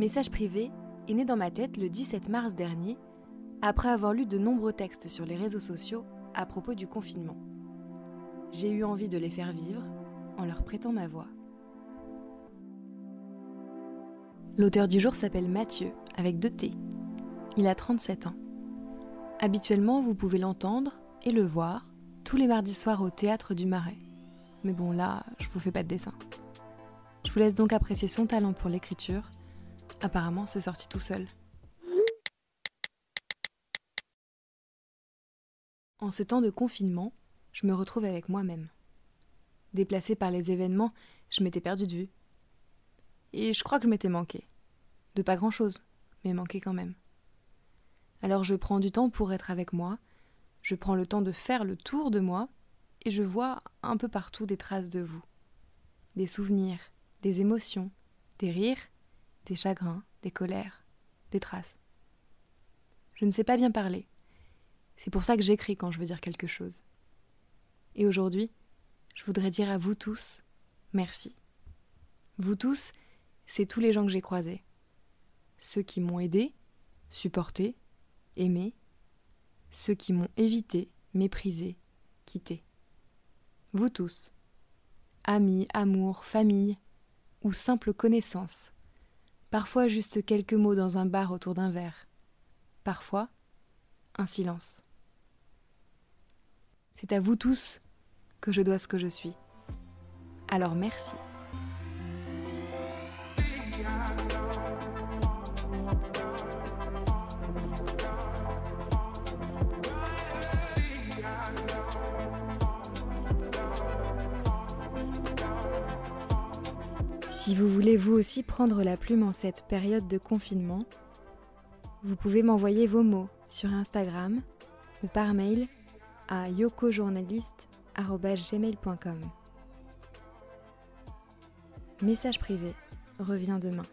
Message privé est né dans ma tête le 17 mars dernier, après avoir lu de nombreux textes sur les réseaux sociaux à propos du confinement. J'ai eu envie de les faire vivre en leur prêtant ma voix. L'auteur du jour s'appelle Mathieu, avec deux T. Il a 37 ans. Habituellement, vous pouvez l'entendre et le voir tous les mardis soirs au théâtre du Marais. Mais bon, là, je vous fais pas de dessin. Je vous laisse donc apprécier son talent pour l'écriture. Apparemment, c'est sorti tout seul. En ce temps de confinement, je me retrouve avec moi-même. Déplacée par les événements, je m'étais perdue de vue. Et je crois que je m'étais manqué. De pas grand-chose, mais manqué quand même. Alors je prends du temps pour être avec moi, je prends le temps de faire le tour de moi, et je vois un peu partout des traces de vous. Des souvenirs, des émotions, des rires, des chagrins, des colères, des traces. Je ne sais pas bien parler. C'est pour ça que j'écris quand je veux dire quelque chose. Et aujourd'hui, je voudrais dire à vous tous merci. Vous tous, c'est tous les gens que j'ai croisés. Ceux qui m'ont aidé, supporté, aimé. Ceux qui m'ont évité, méprisé, quitté. Vous tous. Amis, amour, famille ou simples connaissances. Parfois juste quelques mots dans un bar autour d'un verre. Parfois, un silence. C'est à vous tous que je dois ce que je suis. Alors merci. Si vous voulez vous aussi prendre la plume en cette période de confinement, vous pouvez m'envoyer vos mots sur Instagram ou par mail à yokojournaliste.gmail.com. Message privé revient demain.